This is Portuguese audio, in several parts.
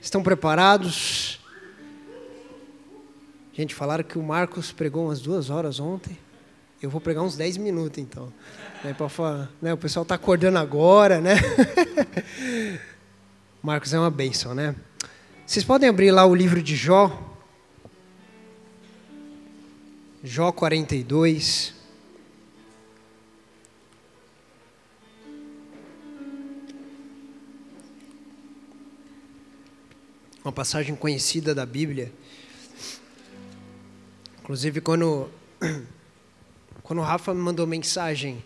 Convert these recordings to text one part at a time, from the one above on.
Estão preparados? Gente, falaram que o Marcos pregou umas duas horas ontem. Eu vou pregar uns 10 minutos, então. Né, falar, né, o pessoal está acordando agora, né? Marcos é uma bênção, né? Vocês podem abrir lá o livro de Jó. Jó 42. Uma passagem conhecida da Bíblia. Inclusive, quando, quando o Rafa me mandou mensagem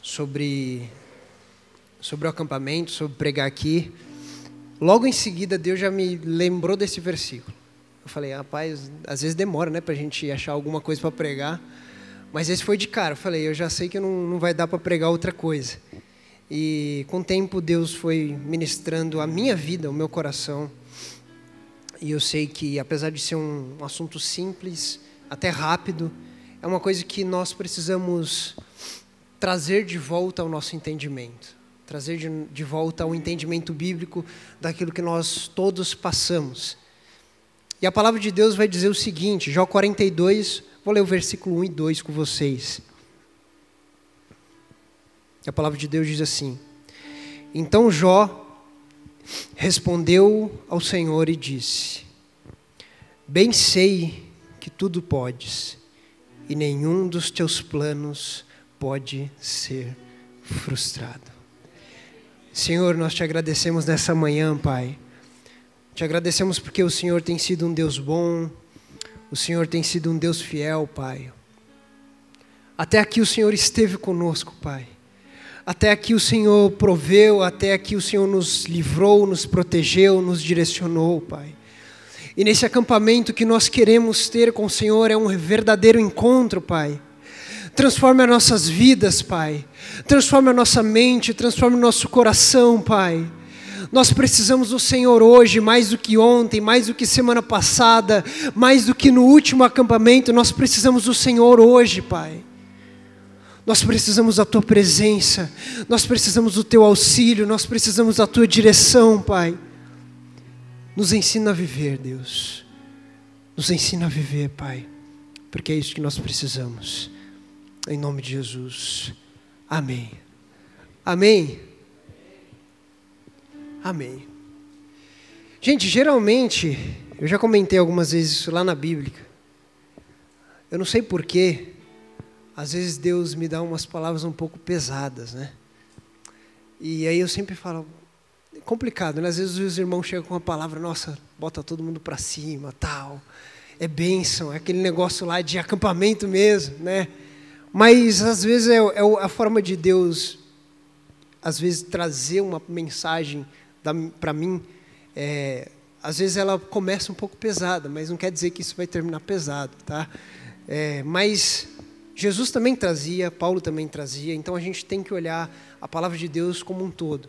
sobre, sobre o acampamento, sobre pregar aqui, logo em seguida Deus já me lembrou desse versículo. Eu falei, rapaz, às vezes demora né, para a gente achar alguma coisa para pregar, mas esse foi de cara. Eu falei, eu já sei que não, não vai dar para pregar outra coisa. E com o tempo Deus foi ministrando a minha vida, o meu coração, e eu sei que, apesar de ser um, assunto simples, até rápido, é uma coisa que nós precisamos trazer de volta ao nosso entendimento. Trazer de, de volta ao entendimento bíblico daquilo que nós todos passamos. E a palavra de Deus vai dizer o seguinte, Jó 42, vou ler o versículo 1 e 2 com vocês. A palavra de Deus diz assim: Então Jó respondeu ao Senhor e disse: Bem sei que tudo podes, e nenhum dos teus planos pode ser frustrado. Senhor, nós te agradecemos nessa manhã, Pai. Te agradecemos porque o Senhor tem sido um Deus bom, o Senhor tem sido um Deus fiel, Pai. Até aqui o Senhor esteve conosco, Pai. Até aqui o Senhor proveu, até aqui o Senhor nos livrou, nos protegeu, nos direcionou, Pai. E nesse acampamento que nós queremos ter com o Senhor é um verdadeiro encontro, Pai. Transforme as nossas vidas, Pai. Transforme a nossa mente, transforme o nosso coração, Pai. Nós precisamos do Senhor hoje, mais do que ontem, mais do que semana passada, mais do que no último acampamento, nós precisamos do Senhor hoje, Pai. Nós precisamos da tua presença, nós precisamos do teu auxílio, nós precisamos da tua direção, Pai. Nos ensina a viver, Deus. Nos ensina a viver, Pai, porque é isso que nós precisamos. Em nome de Jesus. Amém. Amém. Amém. Gente, geralmente, eu já comentei algumas vezes isso lá na Bíblia. Eu não sei porquê, às vezes Deus me dá umas palavras um pouco pesadas, né? E aí eu sempre falo, é complicado, né? Às vezes os irmãos chegam com uma palavra, nossa, bota todo mundo para cima, tal. É bênção, é aquele negócio lá de acampamento mesmo, né? Mas às vezes é, é a forma de Deus, às vezes trazer uma mensagem para mim. É, às vezes ela começa um pouco pesada, mas não quer dizer que isso vai terminar pesado, tá? É, mas Jesus também trazia, Paulo também trazia, então a gente tem que olhar a palavra de Deus como um todo.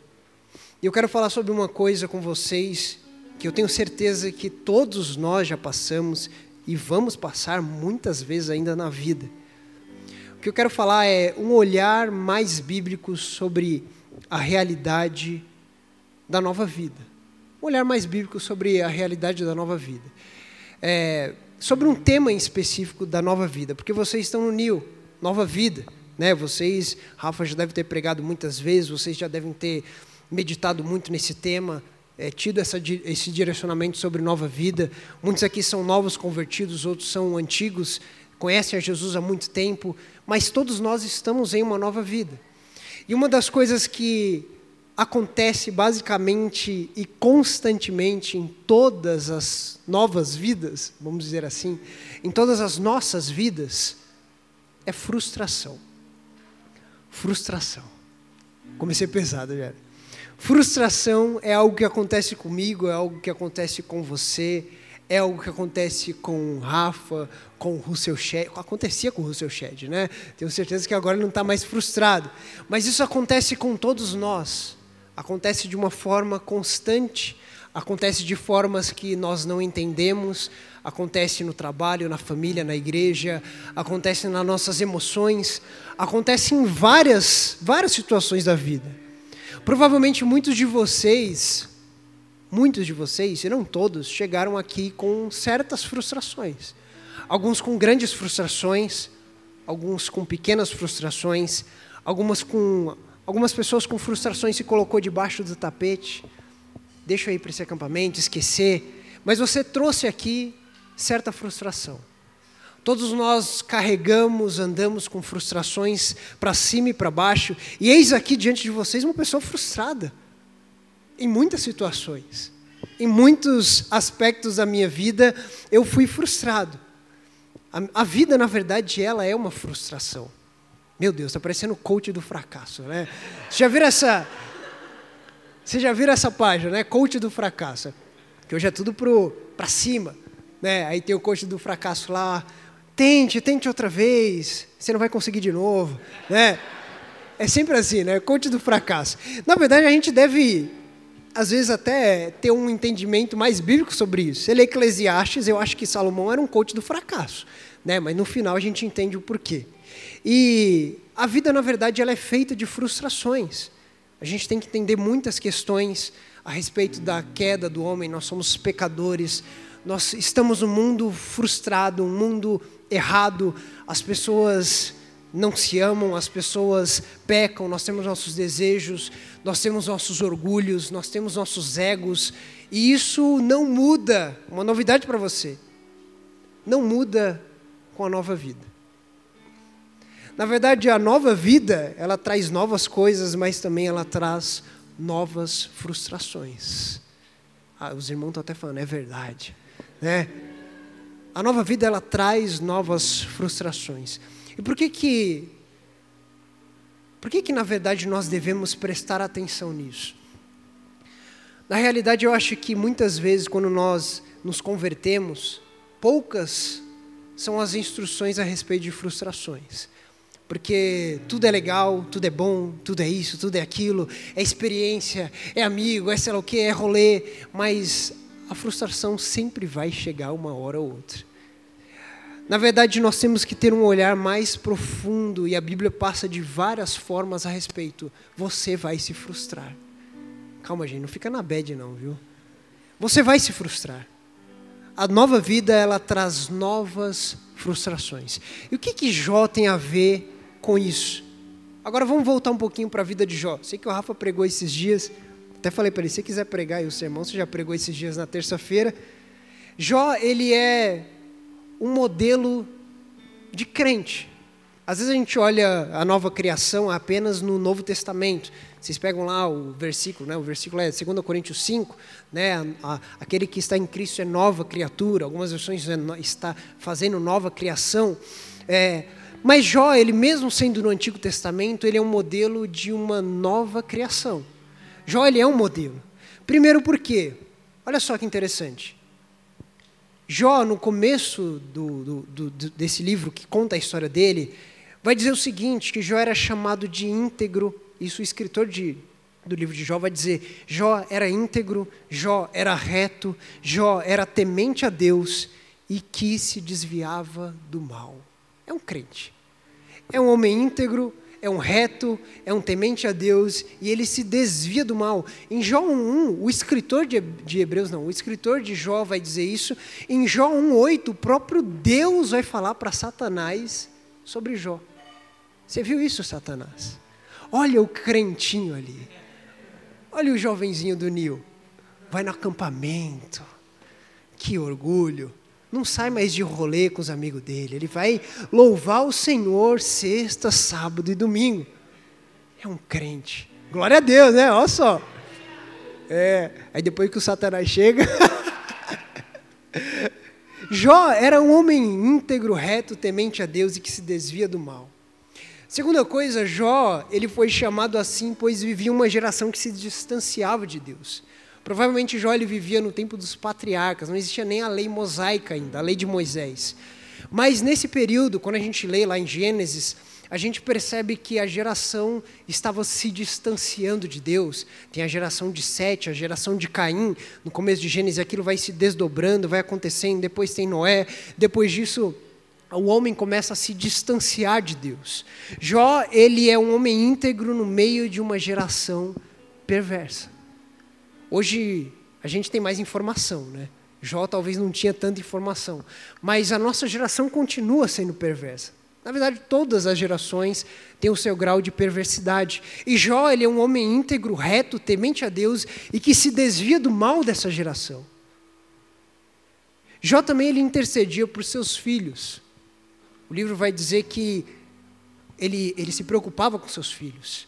E eu quero falar sobre uma coisa com vocês que eu tenho certeza que todos nós já passamos e vamos passar muitas vezes ainda na vida. O que eu quero falar é um olhar mais bíblico sobre a realidade da nova vida. Um olhar mais bíblico sobre a realidade da nova vida. É, sobre um tema em específico da nova vida, porque vocês estão no Nil, nova vida, né? Vocês, Rafa já deve ter pregado muitas vezes, vocês já devem ter meditado muito nesse tema, é, tido essa, esse direcionamento sobre nova vida. Muitos aqui são novos convertidos, outros são antigos, conhecem a Jesus há muito tempo, mas todos nós estamos em uma nova vida. E uma das coisas que acontece basicamente e constantemente em todas as novas vidas, vamos dizer assim, em todas as nossas vidas, é frustração. Frustração. Comecei pesado, já. Frustração é algo que acontece comigo, é algo que acontece com você, é algo que acontece com o Rafa, com o Russell Shedd. Acontecia com o Russell Shedd, né? Tenho certeza que agora ele não está mais frustrado. Mas isso acontece com todos nós acontece de uma forma constante, acontece de formas que nós não entendemos, acontece no trabalho, na família, na igreja, acontece nas nossas emoções, acontece em várias, várias situações da vida. Provavelmente muitos de vocês muitos de vocês, se não todos, chegaram aqui com certas frustrações. Alguns com grandes frustrações, alguns com pequenas frustrações, algumas com algumas pessoas com frustrações se colocou debaixo do tapete. Deixa eu ir para esse acampamento, esquecer. Mas você trouxe aqui certa frustração. Todos nós carregamos, andamos com frustrações para cima e para baixo, e eis aqui diante de vocês uma pessoa frustrada em muitas situações. Em muitos aspectos da minha vida, eu fui frustrado. A, a vida, na verdade, ela é uma frustração. Meu Deus, está parecendo o coach do fracasso, né? Você já viram essa... Você já viram essa página, né? Coach do fracasso. Que hoje é tudo para cima. Né? Aí tem o coach do fracasso lá. Tente, tente outra vez. Você não vai conseguir de novo. Né? É sempre assim, né? Coach do fracasso. Na verdade, a gente deve às vezes até ter um entendimento mais bíblico sobre isso. Ele é Eclesiastes, eu acho que Salomão era um coach do fracasso, né? Mas no final a gente entende o porquê. E a vida, na verdade, ela é feita de frustrações. A gente tem que entender muitas questões a respeito da queda do homem. Nós somos pecadores. Nós estamos num mundo frustrado, um mundo errado. As pessoas não se amam, as pessoas pecam, nós temos nossos desejos, nós temos nossos orgulhos, nós temos nossos egos, e isso não muda. Uma novidade para você: não muda com a nova vida. Na verdade, a nova vida, ela traz novas coisas, mas também ela traz novas frustrações. Ah, os irmãos estão até falando, é verdade. Né? A nova vida, ela traz novas frustrações. E por que que por que que na verdade nós devemos prestar atenção nisso? Na realidade, eu acho que muitas vezes quando nós nos convertemos, poucas são as instruções a respeito de frustrações. Porque tudo é legal, tudo é bom, tudo é isso, tudo é aquilo, é experiência, é amigo, é sei lá o que, é rolê, mas a frustração sempre vai chegar uma hora ou outra. Na verdade, nós temos que ter um olhar mais profundo e a Bíblia passa de várias formas a respeito. Você vai se frustrar. Calma, gente, não fica na bad não, viu? Você vai se frustrar. A nova vida, ela traz novas frustrações. E o que que Jó tem a ver com isso? Agora vamos voltar um pouquinho para a vida de Jó. Sei que o Rafa pregou esses dias. Até falei para ele, se quiser pregar aí o sermão, você já pregou esses dias na terça-feira. Jó, ele é um modelo de crente. Às vezes a gente olha a nova criação apenas no Novo Testamento. Vocês pegam lá o versículo, né? o versículo é 2 Coríntios 5, né? A, a, aquele que está em Cristo é nova criatura, algumas versões é, está fazendo nova criação. É, mas Jó, ele mesmo sendo no Antigo Testamento, ele é um modelo de uma nova criação. Jó, ele é um modelo. Primeiro por quê? Olha só que interessante. Jó, no começo do, do, do, desse livro que conta a história dele, vai dizer o seguinte: que Jó era chamado de íntegro. Isso o escritor de, do livro de Jó vai dizer: Jó era íntegro, Jó era reto, Jó era temente a Deus e que se desviava do mal. É um crente. É um homem íntegro, é um reto, é um temente a Deus e ele se desvia do mal. Em Jó 1:1, o escritor de, Hebreus não, o escritor de Jó vai dizer isso. Em Jó 1:8, o próprio Deus vai falar para Satanás sobre Jó. Você viu isso, Satanás? Olha o crentinho ali. Olha o jovenzinho do Nil. Vai no acampamento. Que orgulho não sai mais de rolê com os amigos dele. Ele vai louvar o Senhor sexta, sábado e domingo. É um crente. Glória a Deus, né? Olha só. É, aí depois que o Satanás chega. Jó era um homem íntegro, reto, temente a Deus e que se desvia do mal. Segunda coisa, Jó, ele foi chamado assim pois vivia uma geração que se distanciava de Deus. Provavelmente Jó ele vivia no tempo dos patriarcas, não existia nem a lei mosaica ainda, a lei de Moisés. Mas nesse período, quando a gente lê lá em Gênesis, a gente percebe que a geração estava se distanciando de Deus. Tem a geração de Sete, a geração de Caim. No começo de Gênesis, aquilo vai se desdobrando, vai acontecendo. Depois tem Noé. Depois disso, o homem começa a se distanciar de Deus. Jó, ele é um homem íntegro no meio de uma geração perversa. Hoje A gente tem mais informação, né? Jó talvez não tinha tanta informação, mas a nossa geração continua sendo perversa. Na verdade, todas as gerações têm o seu grau de perversidade. E Jó, ele é um homem íntegro, reto, temente a Deus e que se desvia do mal dessa geração. Jó também ele intercedia por seus filhos. O livro vai dizer que ele, ele se preocupava com seus filhos.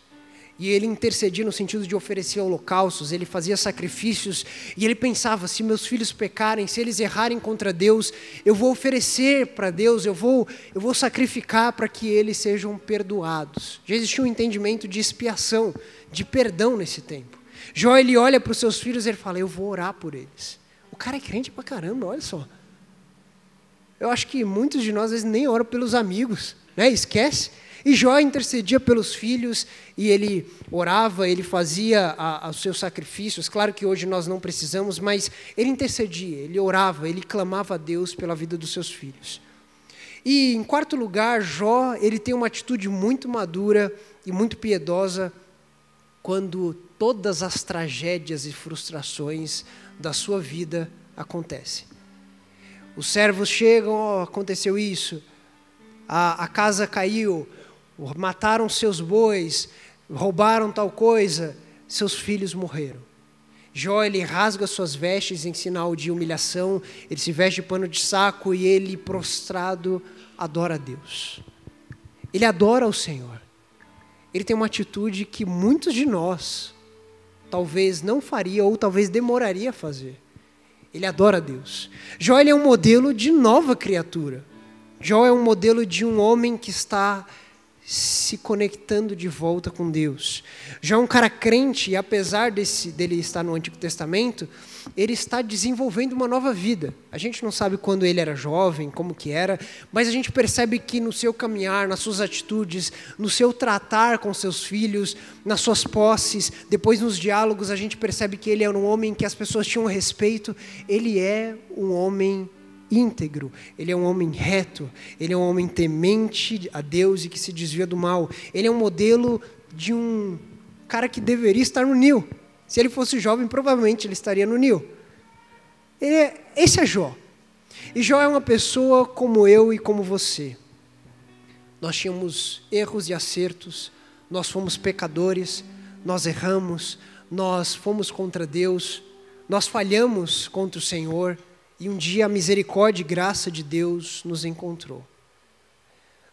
E ele intercedia no sentido de oferecer holocaustos, ele fazia sacrifícios, e ele pensava: se meus filhos pecarem, se eles errarem contra Deus, eu vou oferecer para Deus, eu vou, eu vou sacrificar para que eles sejam perdoados. Já existia um entendimento de expiação, de perdão nesse tempo. Jó ele olha para os seus filhos e ele fala: eu vou orar por eles. O cara é crente pra caramba, olha só. Eu acho que muitos de nós às vezes nem oram pelos amigos, né? Esquece. E Jó intercedia pelos filhos e ele orava, ele fazia os seus sacrifícios. Claro que hoje nós não precisamos, mas ele intercedia, ele orava, ele clamava a Deus pela vida dos seus filhos. E em quarto lugar, Jó, ele tem uma atitude muito madura e muito piedosa quando todas as tragédias e frustrações da sua vida acontecem. Os servos chegam, oh, aconteceu isso, a, a casa caiu, mataram seus bois, roubaram tal coisa, seus filhos morreram. Jó ele rasga suas vestes em sinal de humilhação, ele se veste de pano de saco e ele prostrado adora a Deus. Ele adora o Senhor. Ele tem uma atitude que muitos de nós talvez não faria ou talvez demoraria a fazer. Ele adora a Deus. Jó ele é um modelo de nova criatura. Jó é um modelo de um homem que está se conectando de volta com Deus. Já um cara crente, e apesar desse, dele estar no Antigo Testamento, ele está desenvolvendo uma nova vida. A gente não sabe quando ele era jovem, como que era, mas a gente percebe que no seu caminhar, nas suas atitudes, no seu tratar com seus filhos, nas suas posses, depois nos diálogos, a gente percebe que ele é um homem que as pessoas tinham respeito. Ele é um homem íntegro, ele é um homem reto, ele é um homem temente a Deus e que se desvia do mal. Ele é um modelo de um cara que deveria estar no Nil. Se ele fosse jovem, provavelmente ele estaria no Nil. É, esse é Jó. E Jó é uma pessoa como eu e como você. Nós tínhamos erros e acertos, nós fomos pecadores, nós erramos, nós fomos contra Deus, nós falhamos contra o Senhor. E um dia a misericórdia e graça de Deus nos encontrou.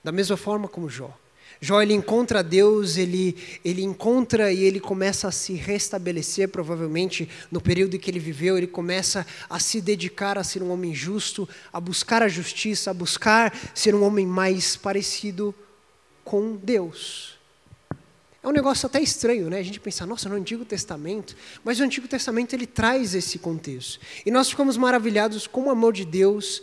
Da mesma forma como Jó. Jó ele encontra Deus, ele, ele encontra e ele começa a se restabelecer, provavelmente no período que ele viveu, ele começa a se dedicar a ser um homem justo, a buscar a justiça, a buscar ser um homem mais parecido com Deus. É um negócio até estranho, né? A gente pensa, nossa, no Antigo Testamento, mas o Antigo Testamento ele traz esse contexto. E nós ficamos maravilhados com o amor de Deus.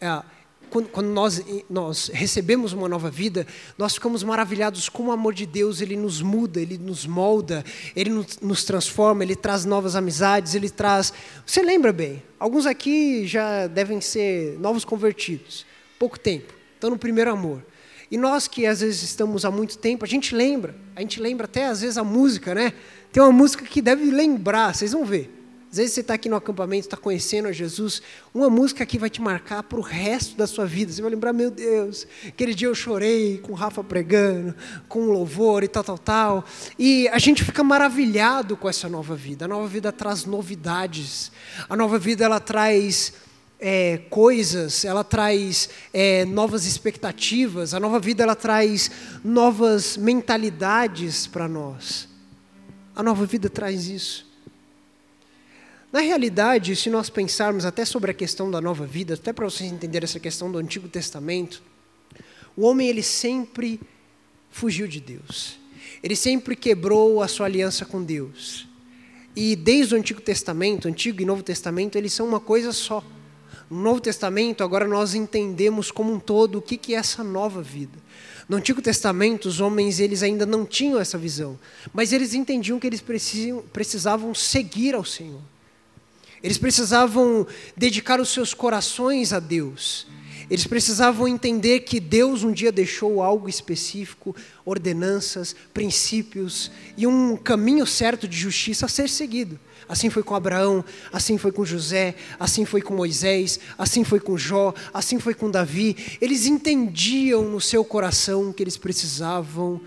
É, quando, quando nós, nós recebemos uma nova vida, nós ficamos maravilhados com o amor de Deus, ele nos muda, ele nos molda, ele nos, nos transforma, ele traz novas amizades, ele traz. Você lembra bem? Alguns aqui já devem ser novos convertidos, pouco tempo, estão no primeiro amor. E nós que às vezes estamos há muito tempo, a gente lembra, a gente lembra até às vezes a música, né? Tem uma música que deve lembrar, vocês vão ver. Às vezes você está aqui no acampamento, está conhecendo a Jesus, uma música aqui vai te marcar para o resto da sua vida. Você vai lembrar, meu Deus, aquele dia eu chorei com o Rafa pregando, com louvor e tal, tal, tal. E a gente fica maravilhado com essa nova vida. A nova vida traz novidades. A nova vida ela traz é, coisas, ela traz é, novas expectativas, a nova vida ela traz novas mentalidades para nós. A nova vida traz isso. Na realidade, se nós pensarmos até sobre a questão da nova vida, até para vocês entenderem essa questão do Antigo Testamento, o homem ele sempre fugiu de Deus. Ele sempre quebrou a sua aliança com Deus. E desde o Antigo Testamento, Antigo e Novo Testamento, eles são uma coisa só. No Novo Testamento, agora nós entendemos como um todo o que, é essa nova vida. No Antigo Testamento, os homens eles ainda não tinham essa visão, mas eles entendiam que eles precisavam seguir ao Senhor. Eles precisavam dedicar os seus corações a Deus. Eles precisavam entender que Deus um dia deixou algo específico, ordenanças, princípios e um caminho certo de justiça a ser seguido. Assim foi com Abraão, assim foi com José, assim foi com Moisés, assim foi com Jó, assim foi com Davi. Eles entendiam no seu coração que eles precisavam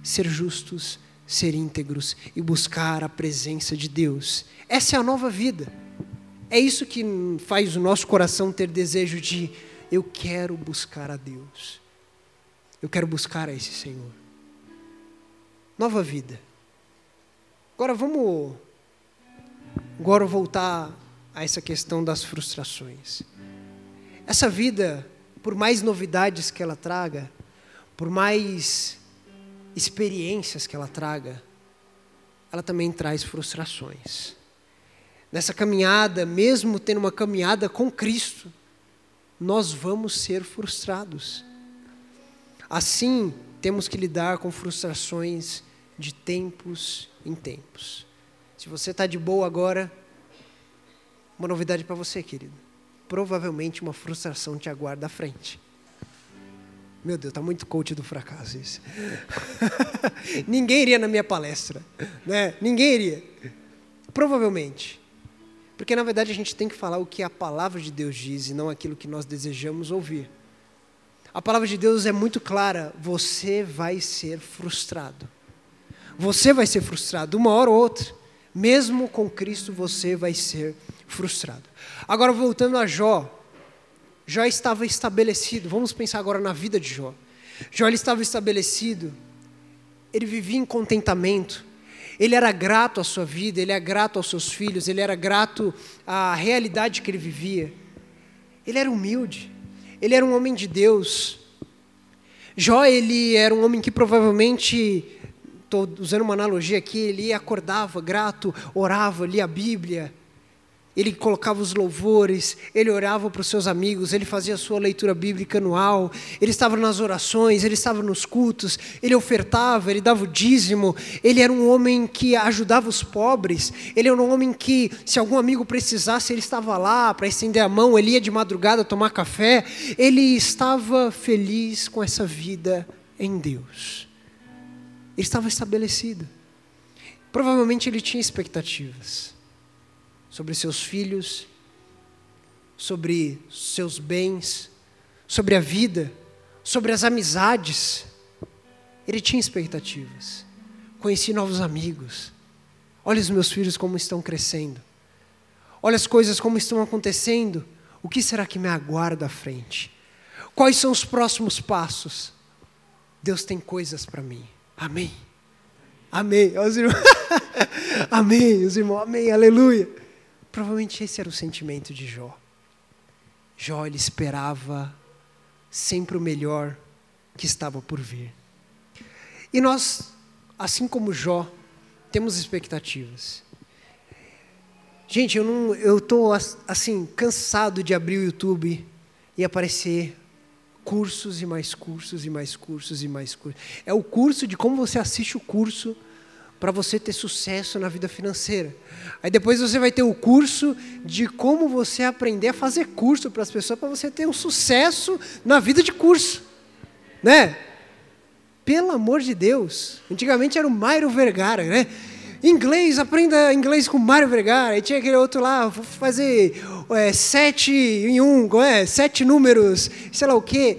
ser justos, ser íntegros e buscar a presença de Deus. Essa é a nova vida. É isso que faz o nosso coração ter desejo de eu quero buscar a Deus. Eu quero buscar a esse Senhor. Nova vida. Agora vamos agora voltar a essa questão das frustrações. Essa vida, por mais novidades que ela traga, por mais experiências que ela traga, ela também traz frustrações. Nessa caminhada, mesmo tendo uma caminhada com Cristo, nós vamos ser frustrados. Assim, temos que lidar com frustrações de tempos em tempos. Se você está de boa agora, uma novidade para você, querido. Provavelmente uma frustração te aguarda à frente. Meu Deus, está muito coach do fracasso isso. Ninguém iria na minha palestra, né? Ninguém iria. Provavelmente. Porque na verdade a gente tem que falar o que a palavra de Deus diz e não aquilo que nós desejamos ouvir. A palavra de Deus é muito clara: você vai ser frustrado. Você vai ser frustrado, uma hora ou outra. Mesmo com Cristo, você vai ser frustrado. Agora, voltando a Jó. Jó estava estabelecido. Vamos pensar agora na vida de Jó. Jó estava estabelecido. Ele vivia em contentamento. Ele era grato à sua vida, ele era grato aos seus filhos, ele era grato à realidade que ele vivia. Ele era humilde, ele era um homem de Deus. Jó, ele era um homem que provavelmente, estou usando uma analogia aqui, ele acordava grato, orava, lia a Bíblia, ele colocava os louvores, ele orava para os seus amigos, ele fazia a sua leitura bíblica anual, ele estava nas orações, ele estava nos cultos, ele ofertava, ele dava o dízimo, ele era um homem que ajudava os pobres, ele era um homem que, se algum amigo precisasse, ele estava lá para estender a mão, ele ia de madrugada tomar café, ele estava feliz com essa vida em Deus. Ele estava estabelecido. Provavelmente ele tinha expectativas sobre seus filhos, sobre seus bens, sobre a vida, sobre as amizades. Ele tinha expectativas. Conheci novos amigos. Olha os meus filhos como estão crescendo. Olha as coisas como estão acontecendo. O que será que me aguarda à frente? Quais são os próximos passos? Deus tem coisas para mim. Amém. Amém. Os irmãos. amém, os irmãos. Amém. Aleluia. Provavelmente esse era o sentimento de Jó. Jó ele esperava sempre o melhor que estava por vir. E nós, assim como Jó, temos expectativas. Gente, eu não, eu tô assim cansado de abrir o YouTube e aparecer cursos e mais cursos e mais cursos e mais cursos. É o curso de como você assiste o curso para você ter sucesso na vida financeira. Aí depois você vai ter o curso de como você aprender a fazer curso para as pessoas para você ter um sucesso na vida de curso, né? Pelo amor de Deus. Antigamente era o Mário Vergara, né? Inglês, aprenda inglês com Mário Vergara. E tinha aquele outro lá, vou fazer é, sete em um, é? sete números, sei lá o quê.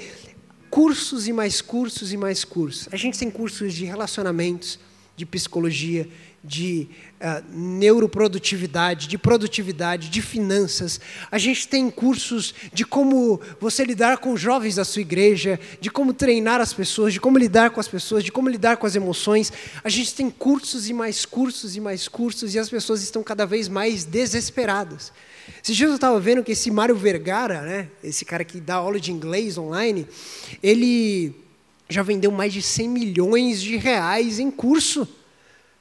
Cursos e mais cursos e mais cursos. A gente tem cursos de relacionamentos, de psicologia, de uh, neuroprodutividade, de produtividade, de finanças. A gente tem cursos de como você lidar com jovens da sua igreja, de como treinar as pessoas, de como lidar com as pessoas, de como lidar com as emoções. A gente tem cursos e mais cursos e mais cursos e as pessoas estão cada vez mais desesperadas. Esses dias eu estava vendo que esse Mário Vergara, né, esse cara que dá aula de inglês online, ele já vendeu mais de 100 milhões de reais em curso.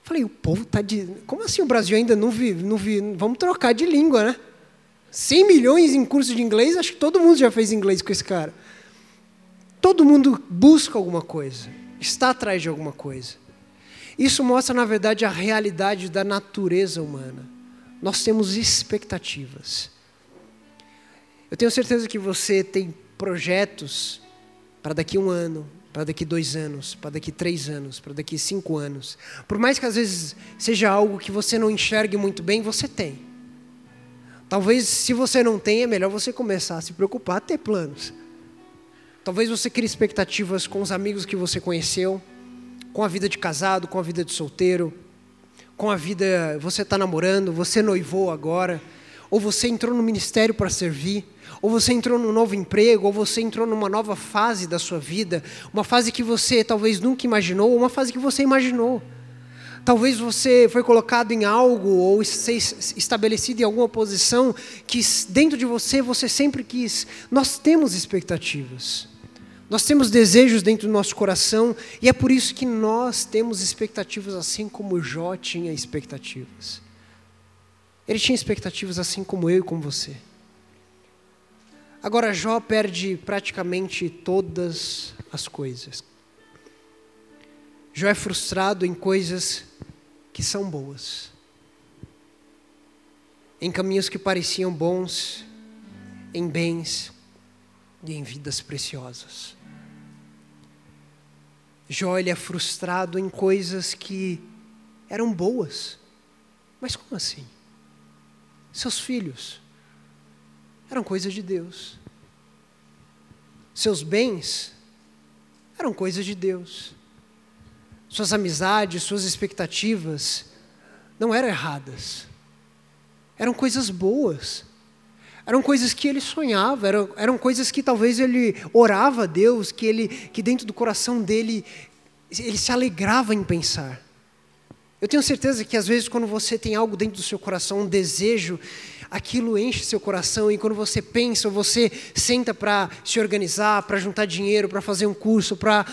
Falei, o povo está de. Como assim o Brasil ainda não vive? Não vive? Vamos trocar de língua, né? 100 milhões em curso de inglês, acho que todo mundo já fez inglês com esse cara. Todo mundo busca alguma coisa, está atrás de alguma coisa. Isso mostra, na verdade, a realidade da natureza humana. Nós temos expectativas. Eu tenho certeza que você tem projetos para daqui um ano, para daqui dois anos, para daqui três anos, para daqui cinco anos. Por mais que às vezes seja algo que você não enxergue muito bem, você tem. Talvez se você não tem, é melhor você começar a se preocupar, ter planos. Talvez você crie expectativas com os amigos que você conheceu, com a vida de casado, com a vida de solteiro, com a vida. Você está namorando, você noivou agora, ou você entrou no ministério para servir, ou você entrou num novo emprego, ou você entrou numa nova fase da sua vida, uma fase que você talvez nunca imaginou, ou uma fase que você imaginou. Talvez você foi colocado em algo ou estabelecido em alguma posição que dentro de você você sempre quis. Nós temos expectativas. Nós temos desejos dentro do nosso coração e é por isso que nós temos expectativas assim como Jó tinha expectativas. Ele tinha expectativas assim como eu e como você. Agora Jó perde praticamente todas as coisas. Jó é frustrado em coisas que são boas. Em caminhos que pareciam bons, em bens e em vidas preciosas. Jó ele é frustrado em coisas que eram boas. Mas como assim? Seus filhos eram coisas de Deus. Seus bens eram coisas de Deus. Suas amizades, suas expectativas não eram erradas. Eram coisas boas. Eram coisas que ele sonhava, eram, eram coisas que talvez ele orava a Deus, que, ele, que dentro do coração dele ele se alegrava em pensar. Eu tenho certeza que às vezes quando você tem algo dentro do seu coração, um desejo, aquilo enche seu coração e quando você pensa, ou você senta para se organizar, para juntar dinheiro, para fazer um curso, para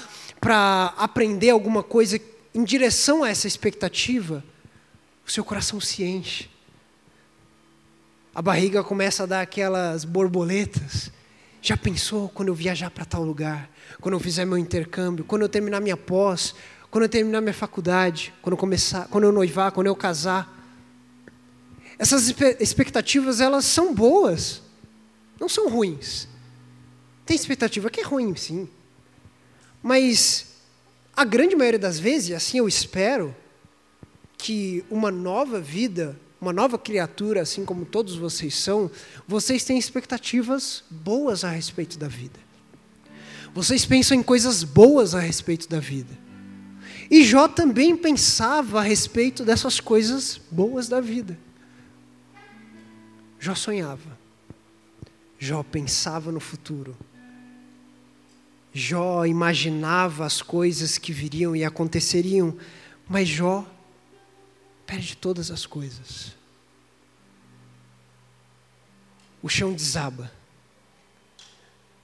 aprender alguma coisa em direção a essa expectativa, o seu coração se enche a barriga começa a dar aquelas borboletas. Já pensou quando eu viajar para tal lugar? Quando eu fizer meu intercâmbio? Quando eu terminar minha pós? Quando eu terminar minha faculdade? Quando eu começar? Quando eu noivar? Quando eu casar? Essas expectativas elas são boas, não são ruins. Tem expectativa que é ruim, sim. Mas a grande maioria das vezes, assim eu espero, que uma nova vida uma nova criatura, assim como todos vocês são, vocês têm expectativas boas a respeito da vida. Vocês pensam em coisas boas a respeito da vida. E Jó também pensava a respeito dessas coisas boas da vida. Jó sonhava. Jó pensava no futuro. Jó imaginava as coisas que viriam e aconteceriam, mas Jó perde todas as coisas. O chão desaba.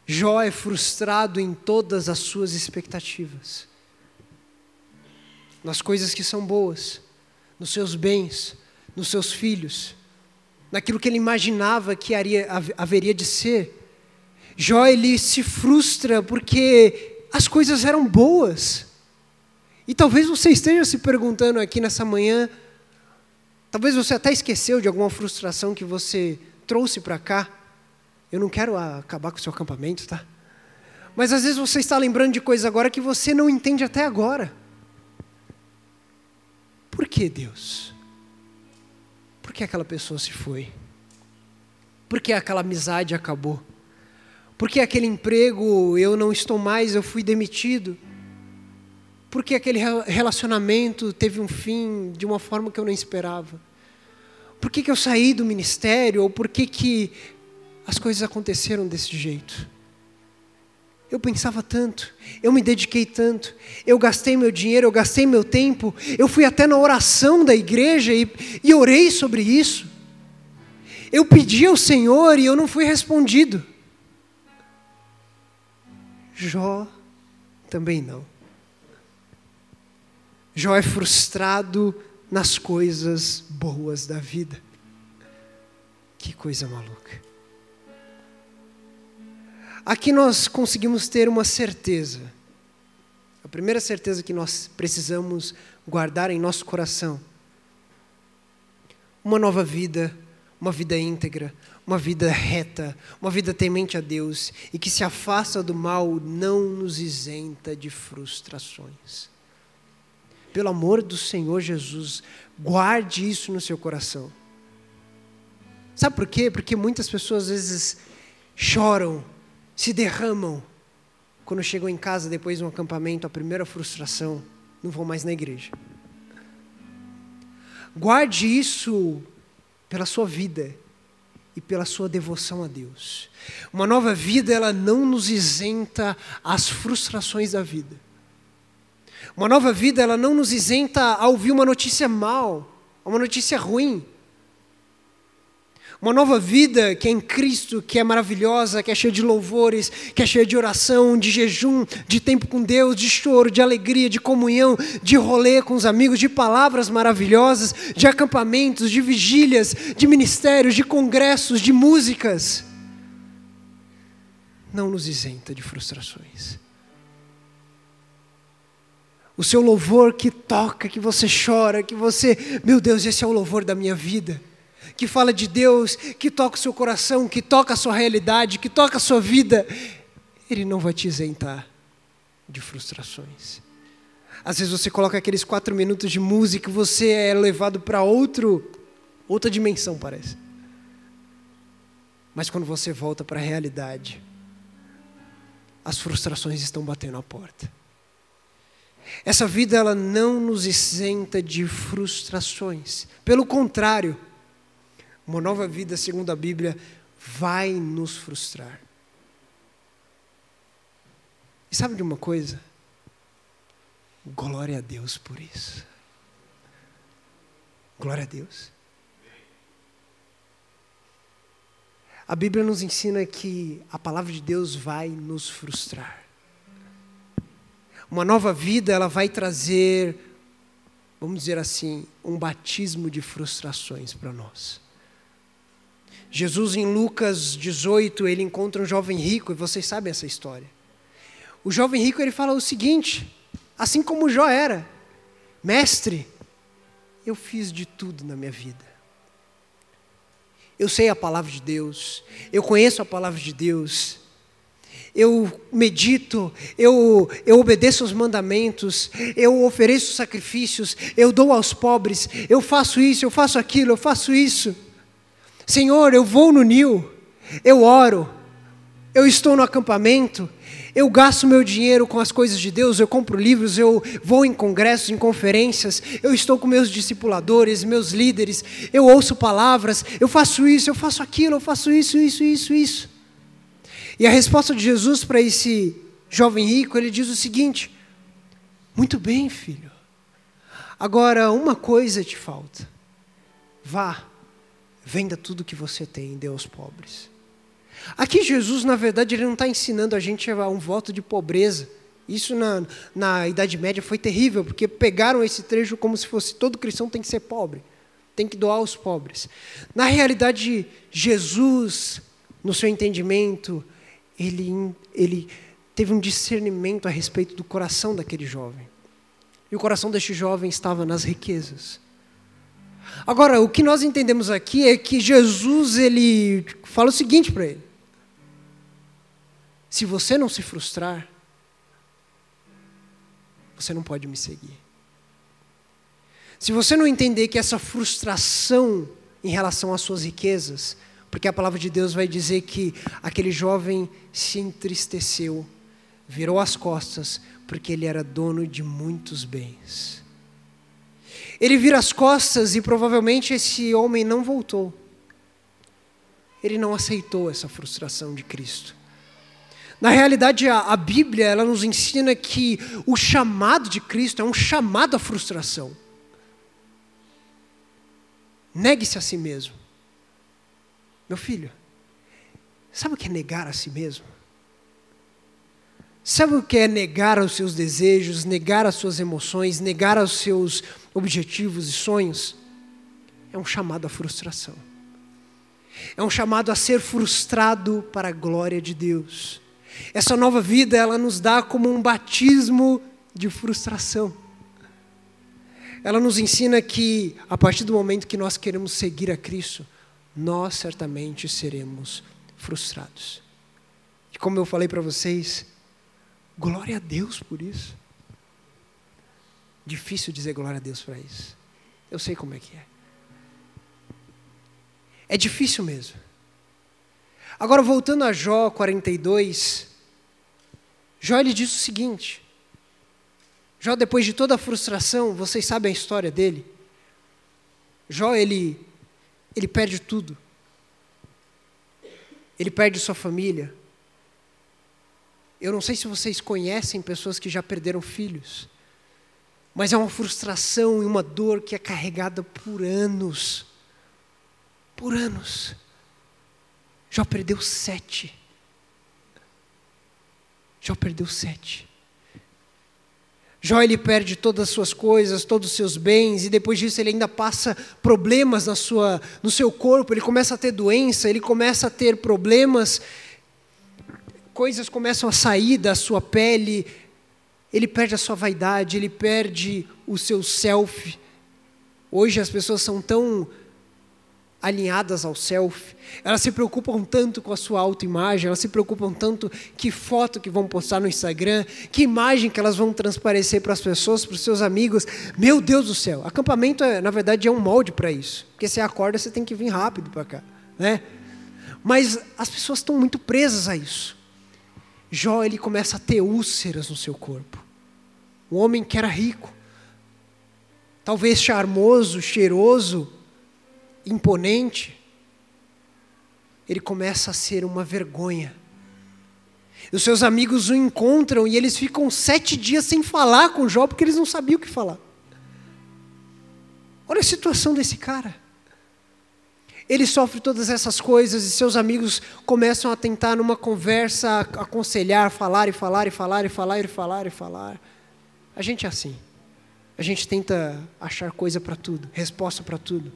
Jó é frustrado em todas as suas expectativas. Nas coisas que são boas, nos seus bens, nos seus filhos, naquilo que ele imaginava que haveria de ser. Jó ele se frustra porque as coisas eram boas. E talvez você esteja se perguntando aqui nessa manhã, Talvez você até esqueceu de alguma frustração que você trouxe para cá. Eu não quero acabar com o seu acampamento, tá? Mas às vezes você está lembrando de coisas agora que você não entende até agora. Por que Deus? Por que aquela pessoa se foi? Por que aquela amizade acabou? Por que aquele emprego eu não estou mais, eu fui demitido? porque aquele relacionamento teve um fim de uma forma que eu não esperava? Por que, que eu saí do ministério? Ou por que, que as coisas aconteceram desse jeito? Eu pensava tanto, eu me dediquei tanto, eu gastei meu dinheiro, eu gastei meu tempo, eu fui até na oração da igreja e, e orei sobre isso. Eu pedi ao Senhor e eu não fui respondido. Jó também não. Jó é frustrado nas coisas boas da vida. Que coisa maluca. Aqui nós conseguimos ter uma certeza. A primeira certeza que nós precisamos guardar em nosso coração. Uma nova vida, uma vida íntegra, uma vida reta, uma vida temente a Deus e que se afasta do mal não nos isenta de frustrações. Pelo amor do Senhor Jesus, guarde isso no seu coração. Sabe por quê? Porque muitas pessoas às vezes choram, se derramam quando chegam em casa depois de um acampamento, a primeira frustração, não vão mais na igreja. Guarde isso pela sua vida e pela sua devoção a Deus. Uma nova vida, ela não nos isenta às frustrações da vida. Uma nova vida, ela não nos isenta a ouvir uma notícia mal, uma notícia ruim. Uma nova vida que é em Cristo, que é maravilhosa, que é cheia de louvores, que é cheia de oração, de jejum, de tempo com Deus, de choro, de alegria, de comunhão, de rolê com os amigos, de palavras maravilhosas, de acampamentos, de vigílias, de ministérios, de congressos, de músicas. Não nos isenta de frustrações. O seu louvor que toca, que você chora, que você, meu Deus, esse é o louvor da minha vida que fala de Deus, que toca o seu coração, que toca a sua realidade, que toca a sua vida, Ele não vai te isentar de frustrações. Às vezes você coloca aqueles quatro minutos de música e você é levado para outro, outra dimensão, parece. Mas quando você volta para a realidade, as frustrações estão batendo a porta. Essa vida ela não nos isenta de frustrações. Pelo contrário, uma nova vida, segundo a Bíblia, vai nos frustrar. E sabe de uma coisa? Glória a Deus por isso. Glória a Deus. A Bíblia nos ensina que a palavra de Deus vai nos frustrar. Uma nova vida, ela vai trazer, vamos dizer assim, um batismo de frustrações para nós. Jesus, em Lucas 18, ele encontra um jovem rico, e vocês sabem essa história. O jovem rico ele fala o seguinte, assim como Jó era: Mestre, eu fiz de tudo na minha vida. Eu sei a palavra de Deus, eu conheço a palavra de Deus, eu medito, eu, eu obedeço aos mandamentos, eu ofereço sacrifícios, eu dou aos pobres, eu faço isso, eu faço aquilo, eu faço isso. Senhor, eu vou no Nil, eu oro, eu estou no acampamento, eu gasto meu dinheiro com as coisas de Deus, eu compro livros, eu vou em congressos, em conferências, eu estou com meus discipuladores, meus líderes, eu ouço palavras, eu faço isso, eu faço aquilo, eu faço isso, isso, isso, isso. E a resposta de Jesus para esse jovem rico, ele diz o seguinte: Muito bem, filho. Agora uma coisa te falta. Vá Venda tudo que você tem e dê aos pobres. Aqui Jesus, na verdade, ele não está ensinando a gente a um voto de pobreza. Isso na, na Idade Média foi terrível, porque pegaram esse trecho como se fosse todo cristão tem que ser pobre, tem que doar aos pobres. Na realidade, Jesus, no seu entendimento, ele, ele teve um discernimento a respeito do coração daquele jovem. E o coração deste jovem estava nas riquezas. Agora, o que nós entendemos aqui é que Jesus ele fala o seguinte para ele: se você não se frustrar, você não pode me seguir. Se você não entender que essa frustração em relação às suas riquezas, porque a palavra de Deus vai dizer que aquele jovem se entristeceu, virou as costas, porque ele era dono de muitos bens. Ele vira as costas e provavelmente esse homem não voltou. Ele não aceitou essa frustração de Cristo. Na realidade, a, a, Bíblia ela nos ensina que o chamado de Cristo é um chamado à frustração. Negue-se a si mesmo. Meu filho, sabe o que é negar a si mesmo? Sabe o que é negar os seus desejos, negar as suas emoções, negar os seus objetivos e sonhos? É um chamado à frustração. É um chamado a ser frustrado para a glória de Deus. Essa nova vida, ela nos dá como um batismo de frustração. Ela nos ensina que, a partir do momento que nós queremos seguir a Cristo, nós certamente seremos frustrados. E como eu falei para vocês, glória a Deus por isso. Difícil dizer glória a Deus para isso. Eu sei como é que é. É difícil mesmo. Agora, voltando a Jó 42, Jó ele diz o seguinte: Jó, depois de toda a frustração, vocês sabem a história dele. Jó, ele, ele perde tudo. Ele perde sua família. Eu não sei se vocês conhecem pessoas que já perderam filhos, mas é uma frustração e uma dor que é carregada por anos. Por anos. Jó perdeu sete. Jó perdeu sete. Jó ele perde todas as suas coisas, todos os seus bens, e depois disso ele ainda passa problemas na sua, no seu corpo, ele começa a ter doença, ele começa a ter problemas, coisas começam a sair da sua pele, ele perde a sua vaidade, ele perde o seu self. Hoje as pessoas são tão alinhadas ao self. Elas se preocupam tanto com a sua autoimagem, elas se preocupam tanto que foto que vão postar no Instagram, que imagem que elas vão transparecer para as pessoas, para os seus amigos. Meu Deus do céu, acampamento é, na verdade é um molde para isso. Porque você acorda, você tem que vir rápido para cá, né? Mas as pessoas estão muito presas a isso. Jó ele começa a ter úlceras no seu corpo. Um homem que era rico, talvez charmoso, cheiroso, imponente, ele começa a ser uma vergonha. Os seus amigos o encontram e eles ficam sete dias sem falar com Jó porque eles não sabiam o que falar. Olha a situação desse cara. Ele sofre todas essas coisas e seus amigos começam a tentar, numa conversa, aconselhar, falar e falar e falar e falar e falar e falar. A gente é assim. A gente tenta achar coisa para tudo, resposta para tudo.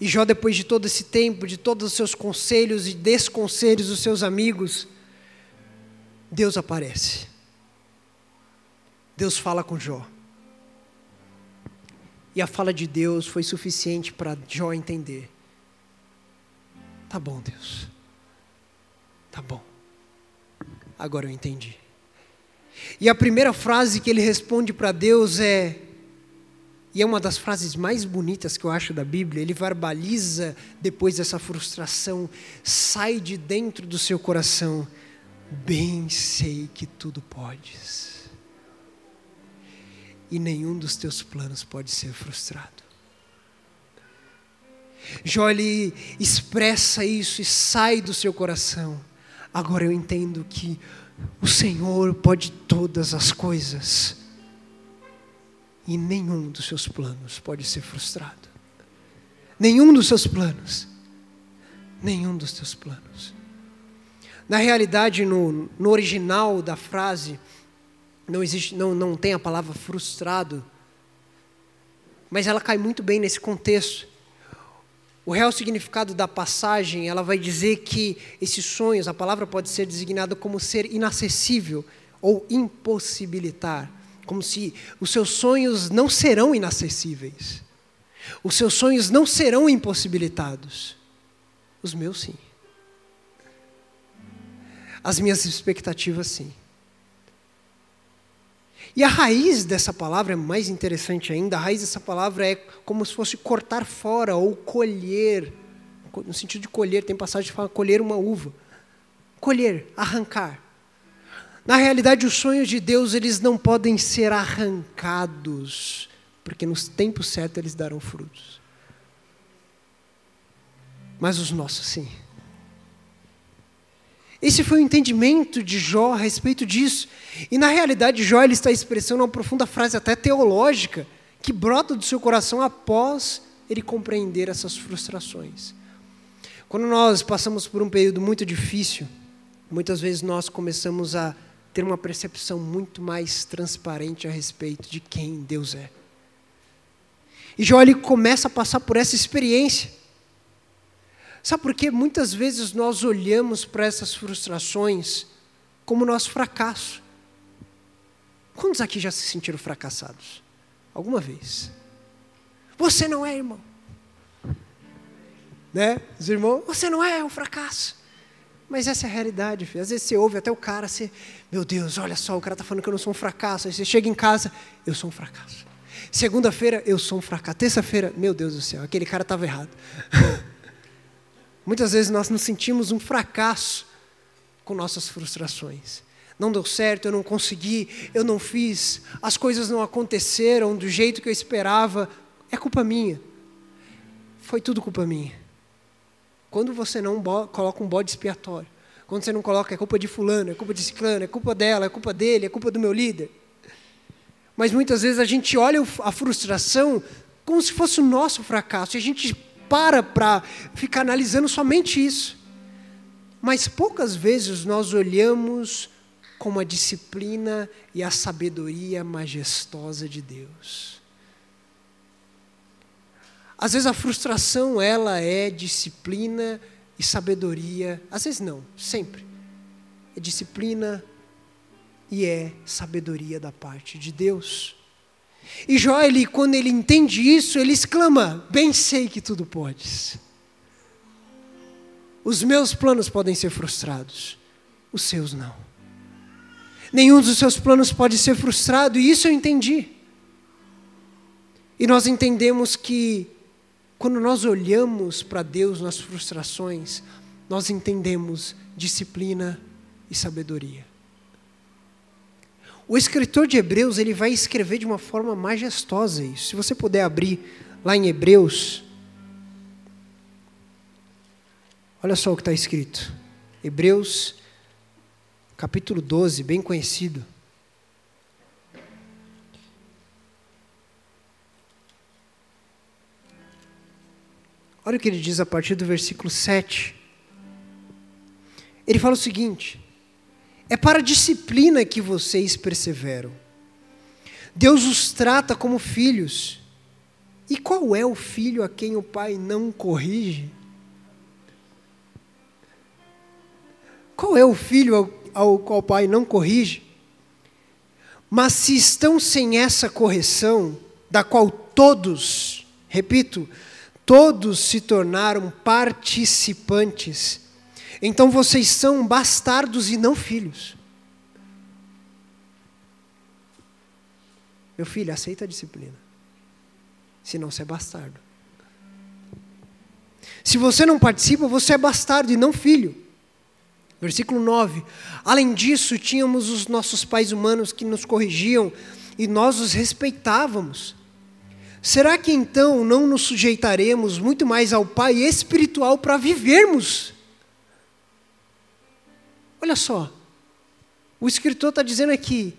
E Jó, depois de todo esse tempo, de todos os seus conselhos e desconselhos dos seus amigos, Deus aparece. Deus fala com Jó. E a fala de Deus foi suficiente para Jó entender. Tá bom, Deus. Tá bom. Agora eu entendi. E a primeira frase que ele responde para Deus é: e é uma das frases mais bonitas que eu acho da Bíblia. Ele verbaliza depois dessa frustração, sai de dentro do seu coração. Bem sei que tudo podes, e nenhum dos teus planos pode ser frustrado. Jó ele expressa isso e sai do seu coração. Agora eu entendo que o Senhor pode todas as coisas e nenhum dos seus planos pode ser frustrado. Nenhum dos seus planos. Nenhum dos teus planos. Na realidade, no, no original da frase, não, existe, não, não tem a palavra frustrado, mas ela cai muito bem nesse contexto. O real significado da passagem, ela vai dizer que esses sonhos, a palavra pode ser designada como ser inacessível ou impossibilitar como se os seus sonhos não serão inacessíveis. Os seus sonhos não serão impossibilitados. Os meus, sim. As minhas expectativas, sim. E a raiz dessa palavra é mais interessante ainda. A raiz dessa palavra é como se fosse cortar fora ou colher. No sentido de colher, tem passagem que fala colher uma uva. Colher, arrancar. Na realidade, os sonhos de Deus, eles não podem ser arrancados, porque nos tempos certos eles darão frutos. Mas os nossos, sim. Esse foi o entendimento de Jó a respeito disso. E na realidade, Jó ele está expressando uma profunda frase até teológica, que brota do seu coração após ele compreender essas frustrações. Quando nós passamos por um período muito difícil, muitas vezes nós começamos a ter uma percepção muito mais transparente a respeito de quem Deus é. E Jó ele começa a passar por essa experiência. Sabe por quê? Muitas vezes nós olhamos para essas frustrações como nosso fracasso. Quantos aqui já se sentiram fracassados? Alguma vez? Você não é, irmão. né? Os irmãos, você não é um fracasso. Mas essa é a realidade, filho. Às vezes você ouve até o cara, você, meu Deus, olha só, o cara está falando que eu não sou um fracasso. Aí você chega em casa, eu sou um fracasso. Segunda-feira, eu sou um fracasso. Terça-feira, meu Deus do céu, aquele cara estava errado. Muitas vezes nós nos sentimos um fracasso com nossas frustrações. Não deu certo, eu não consegui, eu não fiz, as coisas não aconteceram do jeito que eu esperava. É culpa minha. Foi tudo culpa minha. Quando você não coloca um bode expiatório, quando você não coloca é culpa de fulano, é culpa de ciclano, é culpa dela, é culpa dele, é culpa do meu líder. Mas muitas vezes a gente olha a frustração como se fosse o nosso fracasso e a gente para para ficar analisando somente isso. Mas poucas vezes nós olhamos como a disciplina e a sabedoria majestosa de Deus. Às vezes a frustração ela é disciplina e sabedoria, às vezes não, sempre. É disciplina e é sabedoria da parte de Deus. E Jó, ele, quando ele entende isso, ele exclama: Bem sei que tudo podes. Os meus planos podem ser frustrados, os seus não. Nenhum dos seus planos pode ser frustrado, e isso eu entendi. E nós entendemos que quando nós olhamos para Deus nas frustrações, nós entendemos disciplina e sabedoria. O escritor de Hebreus, ele vai escrever de uma forma majestosa isso. Se você puder abrir lá em Hebreus, olha só o que está escrito. Hebreus, capítulo 12, bem conhecido. Olha o que ele diz a partir do versículo 7. Ele fala o seguinte: É para a disciplina que vocês perseveram. Deus os trata como filhos. E qual é o filho a quem o pai não corrige? Qual é o filho ao, ao qual o pai não corrige? Mas se estão sem essa correção, da qual todos, repito, todos se tornaram participantes. Então vocês são bastardos e não filhos. Meu filho, aceita a disciplina. Senão você é bastardo. Se você não participa, você é bastardo e não filho. Versículo 9. Além disso, tínhamos os nossos pais humanos que nos corrigiam e nós os respeitávamos. Será que então não nos sujeitaremos muito mais ao Pai espiritual para vivermos? Olha só, o escritor está dizendo aqui: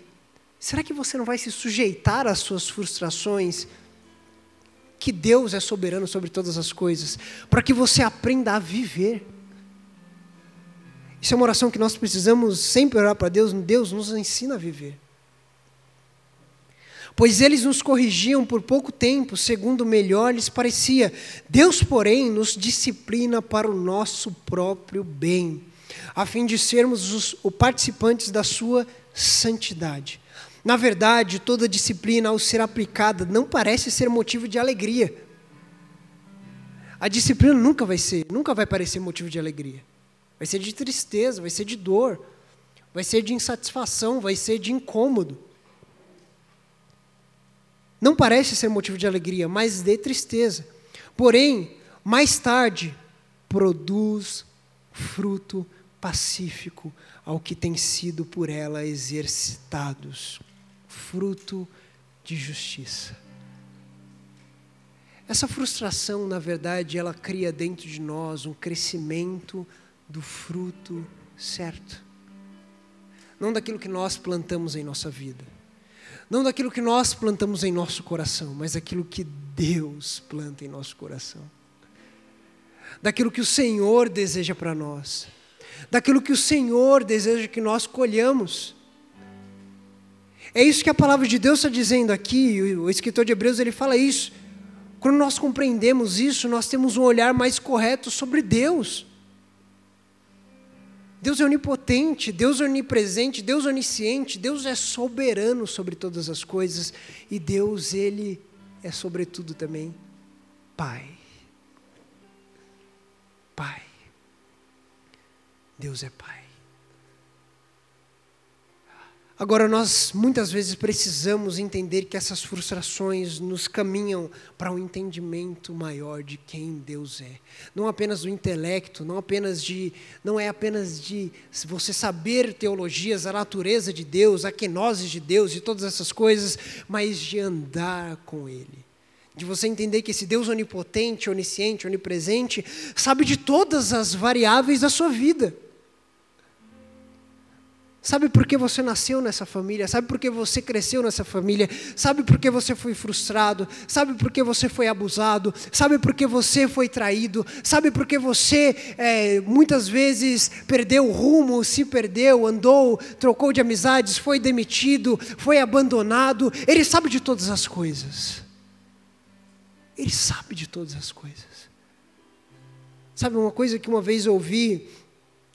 será que você não vai se sujeitar às suas frustrações? Que Deus é soberano sobre todas as coisas, para que você aprenda a viver. Isso é uma oração que nós precisamos sempre orar para Deus. Deus nos ensina a viver pois eles nos corrigiam por pouco tempo, segundo melhor lhes parecia. Deus, porém, nos disciplina para o nosso próprio bem, a fim de sermos os, os participantes da sua santidade. Na verdade, toda disciplina, ao ser aplicada, não parece ser motivo de alegria. A disciplina nunca vai ser, nunca vai parecer motivo de alegria. Vai ser de tristeza, vai ser de dor, vai ser de insatisfação, vai ser de incômodo. Não parece ser motivo de alegria, mas de tristeza. Porém, mais tarde, produz fruto pacífico ao que tem sido por ela exercitados fruto de justiça. Essa frustração, na verdade, ela cria dentro de nós um crescimento do fruto certo. Não daquilo que nós plantamos em nossa vida não daquilo que nós plantamos em nosso coração, mas daquilo que Deus planta em nosso coração. Daquilo que o Senhor deseja para nós. Daquilo que o Senhor deseja que nós colhamos. É isso que a palavra de Deus está dizendo aqui, o escritor de Hebreus ele fala isso. Quando nós compreendemos isso, nós temos um olhar mais correto sobre Deus. Deus é onipotente, Deus é onipresente, Deus é onisciente, Deus é soberano sobre todas as coisas e Deus, Ele é sobretudo também Pai. Deus é Pai. Agora, nós muitas vezes precisamos entender que essas frustrações nos caminham para um entendimento maior de quem Deus é. Não apenas do intelecto, não apenas de, não é apenas de você saber teologias, a natureza de Deus, a quenose de Deus e todas essas coisas, mas de andar com Ele. De você entender que esse Deus onipotente, onisciente, onipresente, sabe de todas as variáveis da sua vida. Sabe por que você nasceu nessa família? Sabe por que você cresceu nessa família? Sabe por que você foi frustrado? Sabe por que você foi abusado? Sabe por que você foi traído? Sabe por que você é, muitas vezes perdeu o rumo, se perdeu, andou, trocou de amizades, foi demitido, foi abandonado? Ele sabe de todas as coisas. Ele sabe de todas as coisas. Sabe uma coisa que uma vez eu ouvi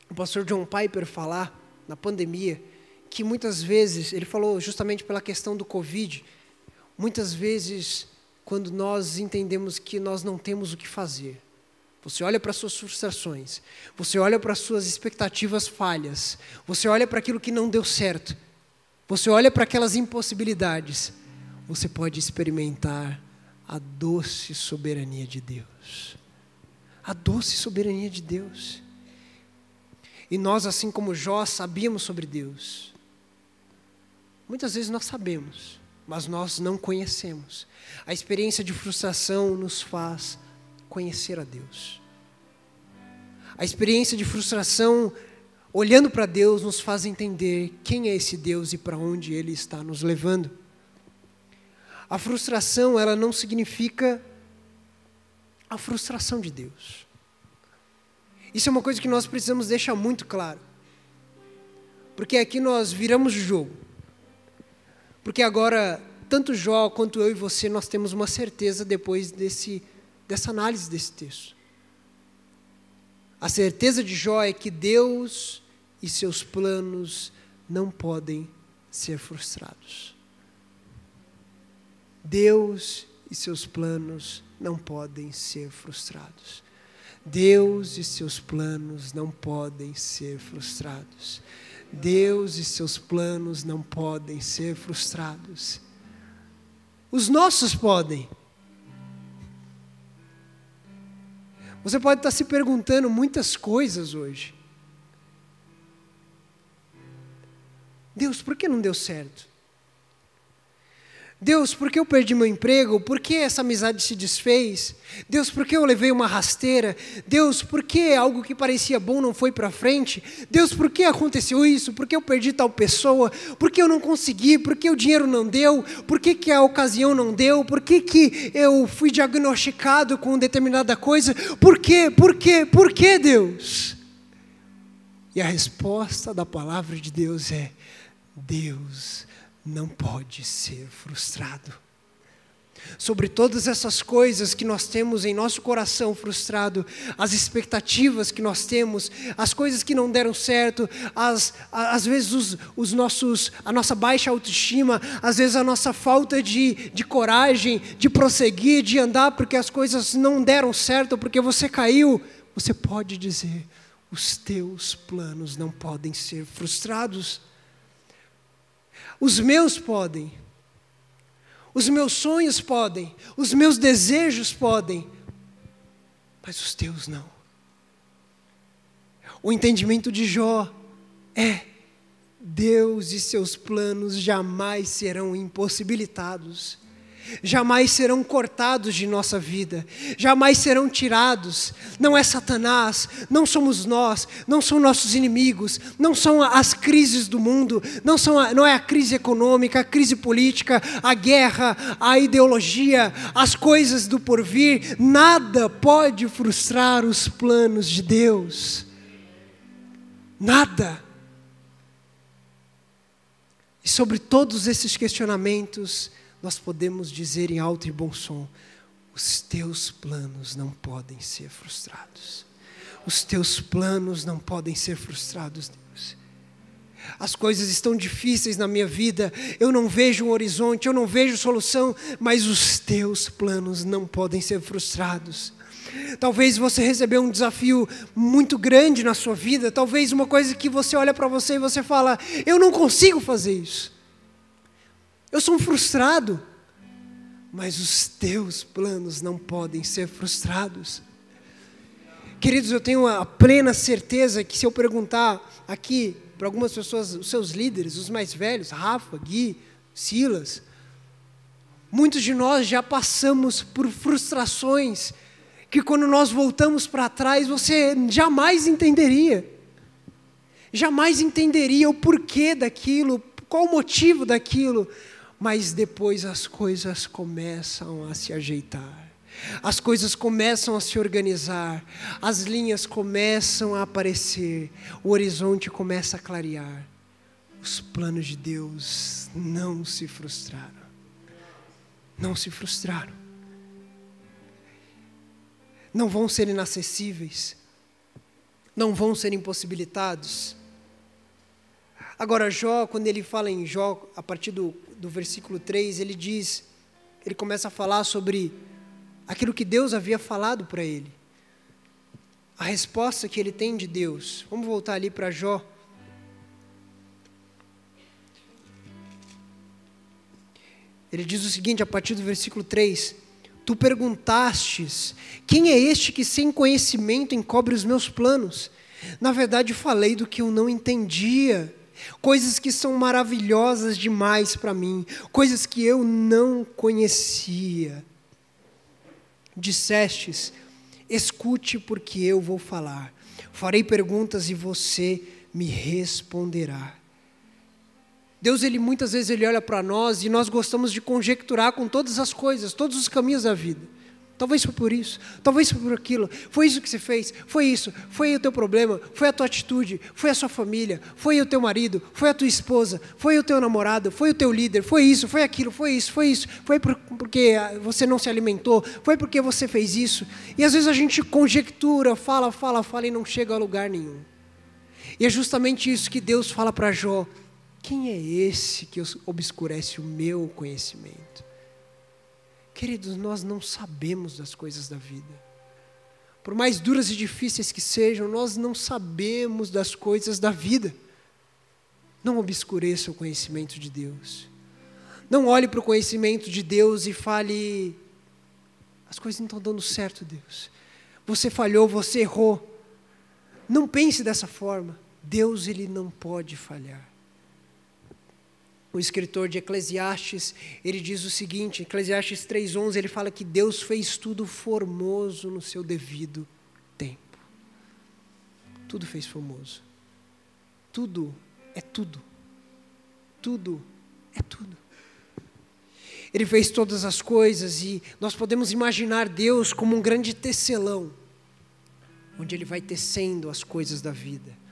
o pastor John Piper falar? Na pandemia, que muitas vezes, ele falou justamente pela questão do Covid, muitas vezes, quando nós entendemos que nós não temos o que fazer, você olha para as suas frustrações, você olha para as suas expectativas falhas, você olha para aquilo que não deu certo, você olha para aquelas impossibilidades, você pode experimentar a doce soberania de Deus. A doce soberania de Deus. E nós, assim como Jó, sabíamos sobre Deus. Muitas vezes nós sabemos, mas nós não conhecemos. A experiência de frustração nos faz conhecer a Deus. A experiência de frustração, olhando para Deus, nos faz entender quem é esse Deus e para onde Ele está nos levando. A frustração, ela não significa a frustração de Deus. Isso é uma coisa que nós precisamos deixar muito claro. Porque aqui nós viramos o jogo. Porque agora, tanto Jó quanto eu e você, nós temos uma certeza depois desse, dessa análise desse texto. A certeza de Jó é que Deus e seus planos não podem ser frustrados. Deus e seus planos não podem ser frustrados. Deus e seus planos não podem ser frustrados. Deus e seus planos não podem ser frustrados. Os nossos podem. Você pode estar se perguntando muitas coisas hoje. Deus, por que não deu certo? Deus, por que eu perdi meu emprego? Por que essa amizade se desfez? Deus, por que eu levei uma rasteira? Deus, por que algo que parecia bom não foi para frente? Deus, por que aconteceu isso? Por que eu perdi tal pessoa? Por que eu não consegui? Por que o dinheiro não deu? Por que, que a ocasião não deu? Por que, que eu fui diagnosticado com determinada coisa? Por quê? Por quê? Por que, Deus? E a resposta da palavra de Deus é: Deus não pode ser frustrado. Sobre todas essas coisas que nós temos em nosso coração frustrado, as expectativas que nós temos, as coisas que não deram certo, as, às vezes os, os nossos, a nossa baixa autoestima, às vezes a nossa falta de, de coragem, de prosseguir, de andar porque as coisas não deram certo, porque você caiu, você pode dizer: os teus planos não podem ser frustrados. Os meus podem. Os meus sonhos podem. Os meus desejos podem. Mas os teus não. O entendimento de Jó é: Deus e seus planos jamais serão impossibilitados jamais serão cortados de nossa vida, jamais serão tirados. Não é Satanás, não somos nós, não são nossos inimigos, não são as crises do mundo, não, são a, não é a crise econômica, a crise política, a guerra, a ideologia, as coisas do porvir. Nada pode frustrar os planos de Deus. Nada. E sobre todos esses questionamentos, nós podemos dizer em alto e bom som: os teus planos não podem ser frustrados. Os teus planos não podem ser frustrados, Deus. As coisas estão difíceis na minha vida, eu não vejo um horizonte, eu não vejo solução, mas os teus planos não podem ser frustrados. Talvez você recebeu um desafio muito grande na sua vida, talvez uma coisa que você olha para você e você fala: "Eu não consigo fazer isso". Eu sou um frustrado. Mas os teus planos não podem ser frustrados. Queridos, eu tenho a plena certeza que se eu perguntar aqui para algumas pessoas, os seus líderes, os mais velhos, Rafa, Gui, Silas, muitos de nós já passamos por frustrações que quando nós voltamos para trás você jamais entenderia. Jamais entenderia o porquê daquilo, qual o motivo daquilo, mas depois as coisas começam a se ajeitar. As coisas começam a se organizar, as linhas começam a aparecer, o horizonte começa a clarear. Os planos de Deus não se frustraram. Não se frustraram não vão ser inacessíveis, não vão ser impossibilitados. Agora, Jó, quando ele fala em Jó, a partir do, do versículo 3, ele diz, ele começa a falar sobre aquilo que Deus havia falado para ele. A resposta que ele tem de Deus. Vamos voltar ali para Jó. Ele diz o seguinte, a partir do versículo 3: Tu perguntastes: Quem é este que sem conhecimento encobre os meus planos? Na verdade, falei do que eu não entendia, coisas que são maravilhosas demais para mim, coisas que eu não conhecia. Dissestes: Escute, porque eu vou falar. Farei perguntas e você me responderá. Deus, ele muitas vezes ele olha para nós e nós gostamos de conjecturar com todas as coisas, todos os caminhos da vida. Talvez foi por isso, talvez foi por aquilo, foi isso que você fez, foi isso, foi o teu problema, foi a tua atitude, foi a sua família, foi o teu marido, foi a tua esposa, foi o teu namorado, foi o teu líder, foi isso, foi aquilo, foi isso, foi isso, foi porque você não se alimentou, foi porque você fez isso. E às vezes a gente conjectura, fala, fala, fala e não chega a lugar nenhum. E é justamente isso que Deus fala para Jó quem é esse que obscurece o meu conhecimento? Queridos, nós não sabemos das coisas da vida. Por mais duras e difíceis que sejam, nós não sabemos das coisas da vida. Não obscureça o conhecimento de Deus. Não olhe para o conhecimento de Deus e fale: as coisas não estão dando certo, Deus. Você falhou, você errou. Não pense dessa forma. Deus, ele não pode falhar o escritor de Eclesiastes, ele diz o seguinte, Eclesiastes 3:11, ele fala que Deus fez tudo formoso no seu devido tempo. Tudo fez formoso. Tudo é tudo. Tudo é tudo. Ele fez todas as coisas e nós podemos imaginar Deus como um grande tecelão, onde ele vai tecendo as coisas da vida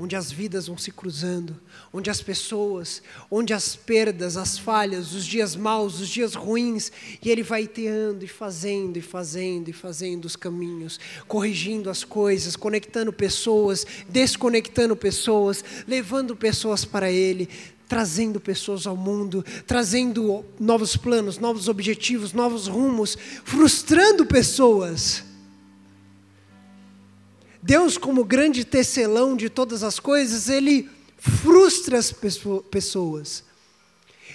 onde as vidas vão se cruzando, onde as pessoas, onde as perdas, as falhas, os dias maus, os dias ruins, e Ele vai teando e fazendo e fazendo e fazendo os caminhos, corrigindo as coisas, conectando pessoas, desconectando pessoas, levando pessoas para Ele, trazendo pessoas ao mundo, trazendo novos planos, novos objetivos, novos rumos, frustrando pessoas Deus, como grande tecelão de todas as coisas, ele frustra as pessoas.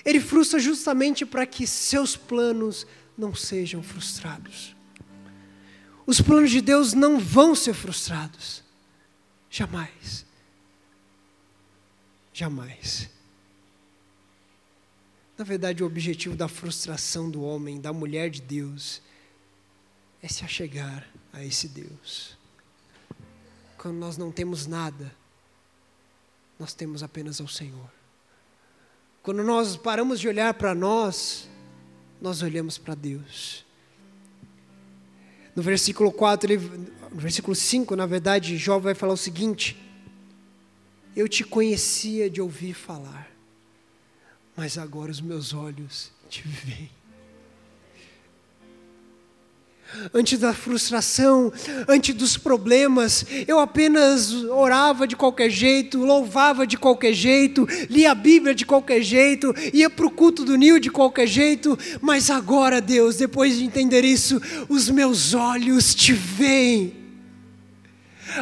Ele frustra justamente para que seus planos não sejam frustrados. Os planos de Deus não vão ser frustrados. Jamais. Jamais. Na verdade, o objetivo da frustração do homem, da mulher de Deus, é se achegar a esse Deus quando nós não temos nada, nós temos apenas ao Senhor. Quando nós paramos de olhar para nós, nós olhamos para Deus. No versículo 4, ele, no versículo 5, na verdade, Jó vai falar o seguinte: Eu te conhecia de ouvir falar, mas agora os meus olhos te veem. Antes da frustração, antes dos problemas, eu apenas orava de qualquer jeito, louvava de qualquer jeito, lia a Bíblia de qualquer jeito, ia para o culto do Nil de qualquer jeito, mas agora, Deus, depois de entender isso, os meus olhos te veem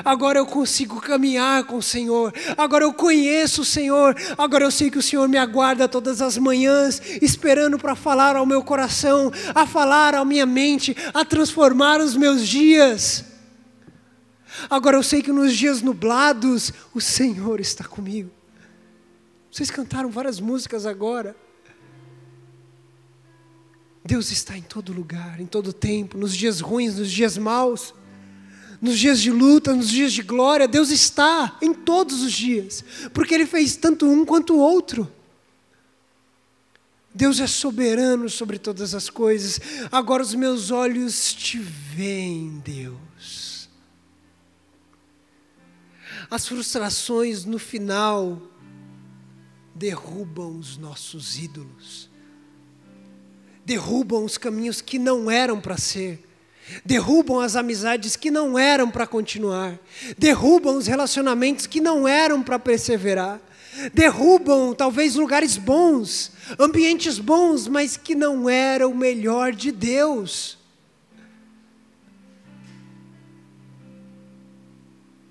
agora eu consigo caminhar com o Senhor, agora eu conheço o Senhor, agora eu sei que o Senhor me aguarda todas as manhãs, esperando para falar ao meu coração, a falar à minha mente, a transformar os meus dias. Agora eu sei que nos dias nublados o Senhor está comigo. Vocês cantaram várias músicas agora. Deus está em todo lugar, em todo tempo, nos dias ruins, nos dias maus nos dias de luta, nos dias de glória, Deus está em todos os dias, porque Ele fez tanto um quanto o outro. Deus é soberano sobre todas as coisas. Agora os meus olhos te veem, Deus. As frustrações no final derrubam os nossos ídolos, derrubam os caminhos que não eram para ser derrubam as amizades que não eram para continuar, derrubam os relacionamentos que não eram para perseverar, derrubam talvez lugares bons, ambientes bons, mas que não eram o melhor de Deus.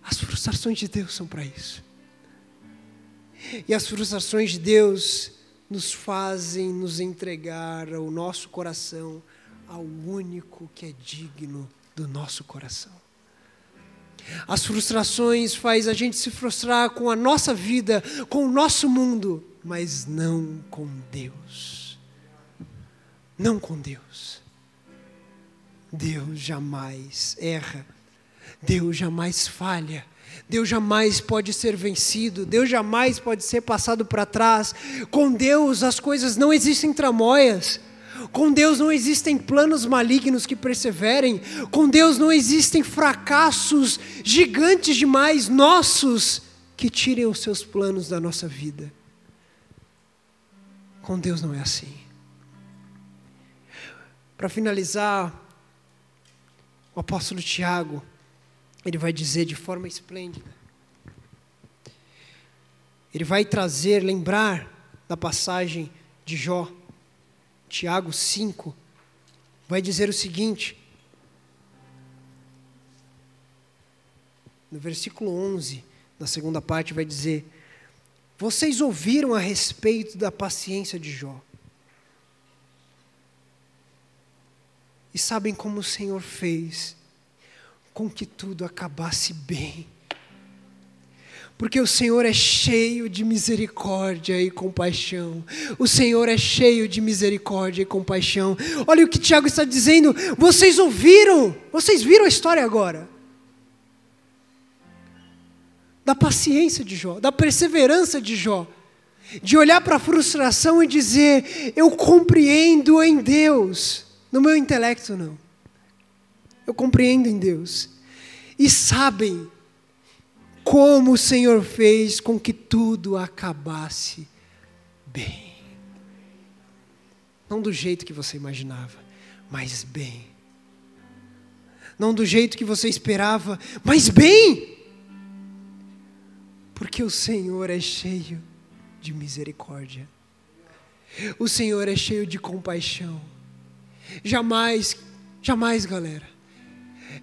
As frustrações de Deus são para isso. E as frustrações de Deus nos fazem nos entregar ao nosso coração ao único que é digno do nosso coração. As frustrações faz a gente se frustrar com a nossa vida, com o nosso mundo, mas não com Deus. Não com Deus. Deus jamais erra. Deus jamais falha. Deus jamais pode ser vencido, Deus jamais pode ser passado para trás. Com Deus as coisas não existem tramóias. Com Deus não existem planos malignos que perseverem. Com Deus não existem fracassos gigantes demais nossos que tirem os seus planos da nossa vida. Com Deus não é assim. Para finalizar, o apóstolo Tiago, ele vai dizer de forma esplêndida. Ele vai trazer, lembrar da passagem de Jó Tiago 5, vai dizer o seguinte, no versículo 11, na segunda parte, vai dizer: Vocês ouviram a respeito da paciência de Jó. E sabem como o Senhor fez com que tudo acabasse bem porque o Senhor é cheio de misericórdia e compaixão. O Senhor é cheio de misericórdia e compaixão. Olha o que Tiago está dizendo. Vocês ouviram? Vocês viram a história agora? Da paciência de Jó, da perseverança de Jó, de olhar para a frustração e dizer: Eu compreendo em Deus, no meu intelecto não. Eu compreendo em Deus. E sabem como o Senhor fez com que tudo acabasse bem. Não do jeito que você imaginava, mas bem. Não do jeito que você esperava, mas bem. Porque o Senhor é cheio de misericórdia. O Senhor é cheio de compaixão. Jamais, jamais, galera.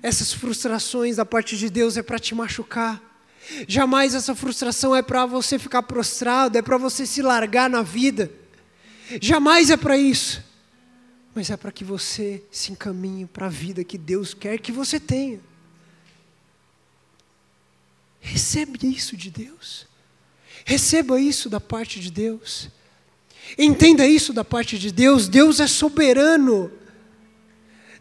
Essas frustrações da parte de Deus é para te machucar Jamais essa frustração é para você ficar prostrado, é para você se largar na vida. Jamais é para isso. Mas é para que você se encaminhe para a vida que Deus quer que você tenha. Receba isso de Deus. Receba isso da parte de Deus. Entenda isso da parte de Deus. Deus é soberano.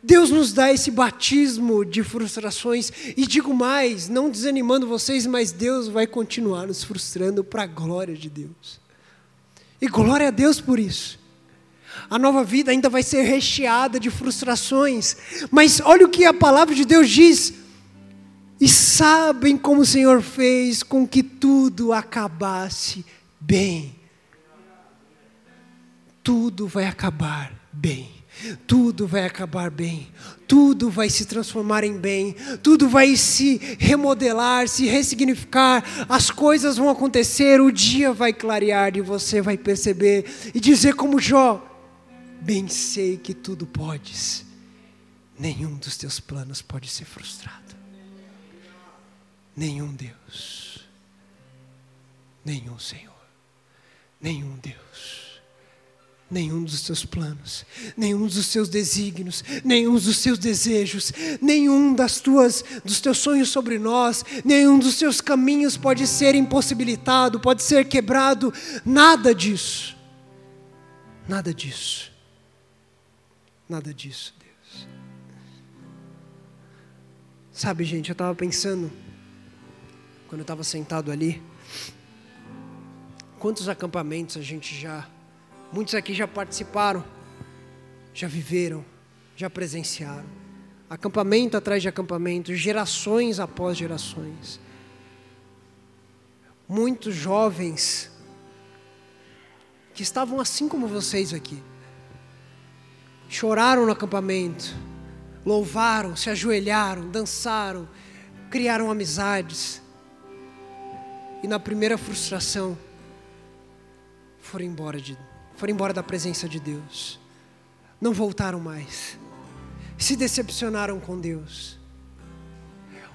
Deus nos dá esse batismo de frustrações, e digo mais, não desanimando vocês, mas Deus vai continuar nos frustrando para a glória de Deus. E glória a Deus por isso. A nova vida ainda vai ser recheada de frustrações, mas olha o que a palavra de Deus diz. E sabem como o Senhor fez com que tudo acabasse bem. Tudo vai acabar bem tudo vai acabar bem, tudo vai se transformar em bem, tudo vai se remodelar, se ressignificar, as coisas vão acontecer, o dia vai clarear e você vai perceber e dizer como Jó: Bem sei que tudo podes, nenhum dos teus planos pode ser frustrado. Nenhum Deus, nenhum Senhor, nenhum Deus nenhum dos teus planos, nenhum dos teus desígnios, nenhum dos teus desejos, nenhum das tuas dos teus sonhos sobre nós, nenhum dos teus caminhos pode ser impossibilitado, pode ser quebrado, nada disso. Nada disso. Nada disso, Deus. Sabe, gente, eu estava pensando quando eu estava sentado ali, quantos acampamentos a gente já Muitos aqui já participaram, já viveram, já presenciaram. Acampamento atrás de acampamento, gerações após gerações. Muitos jovens que estavam assim como vocês aqui. Choraram no acampamento, louvaram, se ajoelharam, dançaram, criaram amizades. E na primeira frustração, foram embora de foram embora da presença de Deus, não voltaram mais, se decepcionaram com Deus.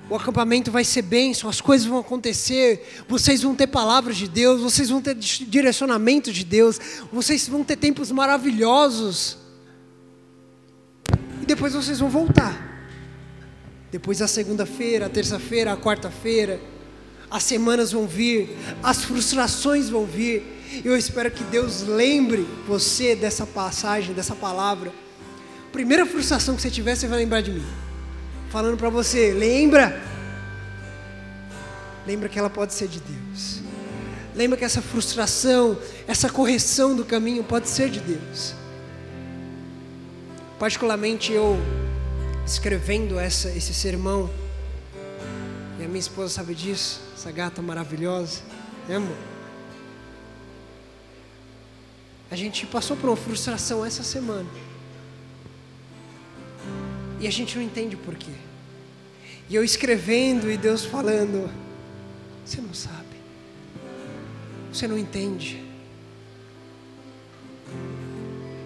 O acampamento vai ser bênção, as coisas vão acontecer, vocês vão ter palavras de Deus, vocês vão ter direcionamento de Deus, vocês vão ter tempos maravilhosos. E depois vocês vão voltar. Depois a segunda-feira, a terça-feira, a quarta-feira, as semanas vão vir, as frustrações vão vir, eu espero que Deus lembre você dessa passagem, dessa palavra. Primeira frustração que você tiver, você vai lembrar de mim. Falando para você, lembra? Lembra que ela pode ser de Deus. Lembra que essa frustração, essa correção do caminho pode ser de Deus. Particularmente eu escrevendo essa, esse sermão, e a minha esposa sabe disso, essa gata maravilhosa, né amor? A gente passou por uma frustração essa semana. E a gente não entende por quê. E eu escrevendo e Deus falando: Você não sabe. Você não entende.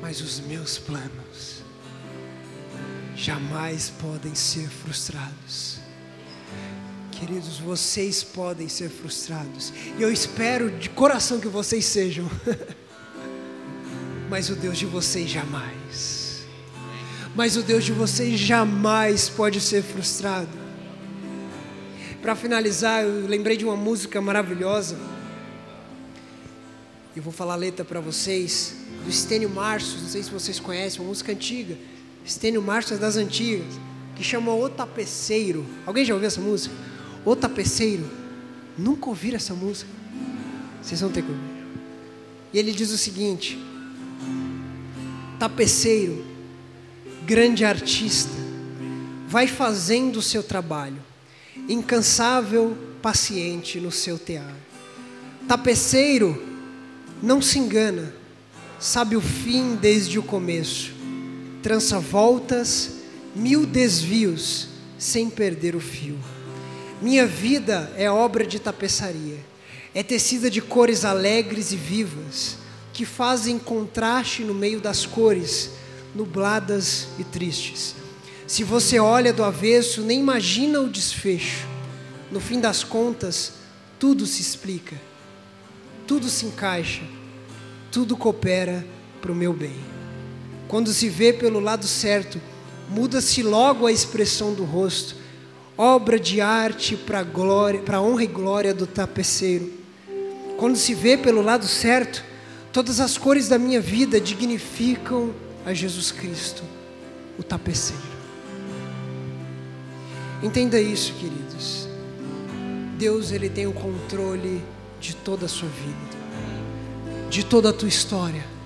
Mas os meus planos jamais podem ser frustrados. Queridos, vocês podem ser frustrados. E eu espero de coração que vocês sejam. mas o Deus de vocês jamais. Mas o Deus de vocês jamais pode ser frustrado. Para finalizar, eu lembrei de uma música maravilhosa. Eu vou falar a letra para vocês, do Estênio Marços, não sei se vocês conhecem, uma música antiga. Estênio Marços das antigas, que chama O Tapeceiro. Alguém já ouviu essa música? O Tapeceiro. Nunca ouviram essa música? Vocês vão ter que ouvir. E ele diz o seguinte: tapeceiro, grande artista, vai fazendo o seu trabalho, incansável, paciente no seu tear. Tapeceiro não se engana, sabe o fim desde o começo, trança voltas, mil desvios, sem perder o fio. Minha vida é obra de tapeçaria, é tecida de cores alegres e vivas que fazem contraste no meio das cores, nubladas e tristes. Se você olha do avesso, nem imagina o desfecho. No fim das contas, tudo se explica, tudo se encaixa, tudo coopera para o meu bem. Quando se vê pelo lado certo, muda-se logo a expressão do rosto, obra de arte para glória, para honra e glória do tapeceiro. Quando se vê pelo lado certo, Todas as cores da minha vida dignificam a Jesus Cristo, o tapeceiro. Entenda isso, queridos. Deus ele tem o controle de toda a sua vida, de toda a tua história.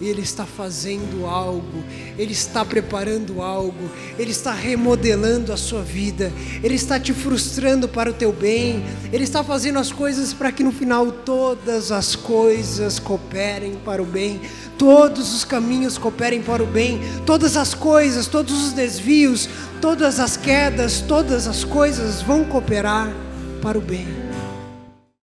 Ele está fazendo algo, Ele está preparando algo, Ele está remodelando a sua vida, Ele está te frustrando para o teu bem, Ele está fazendo as coisas para que no final todas as coisas cooperem para o bem, todos os caminhos cooperem para o bem, todas as coisas, todos os desvios, todas as quedas, todas as coisas vão cooperar para o bem.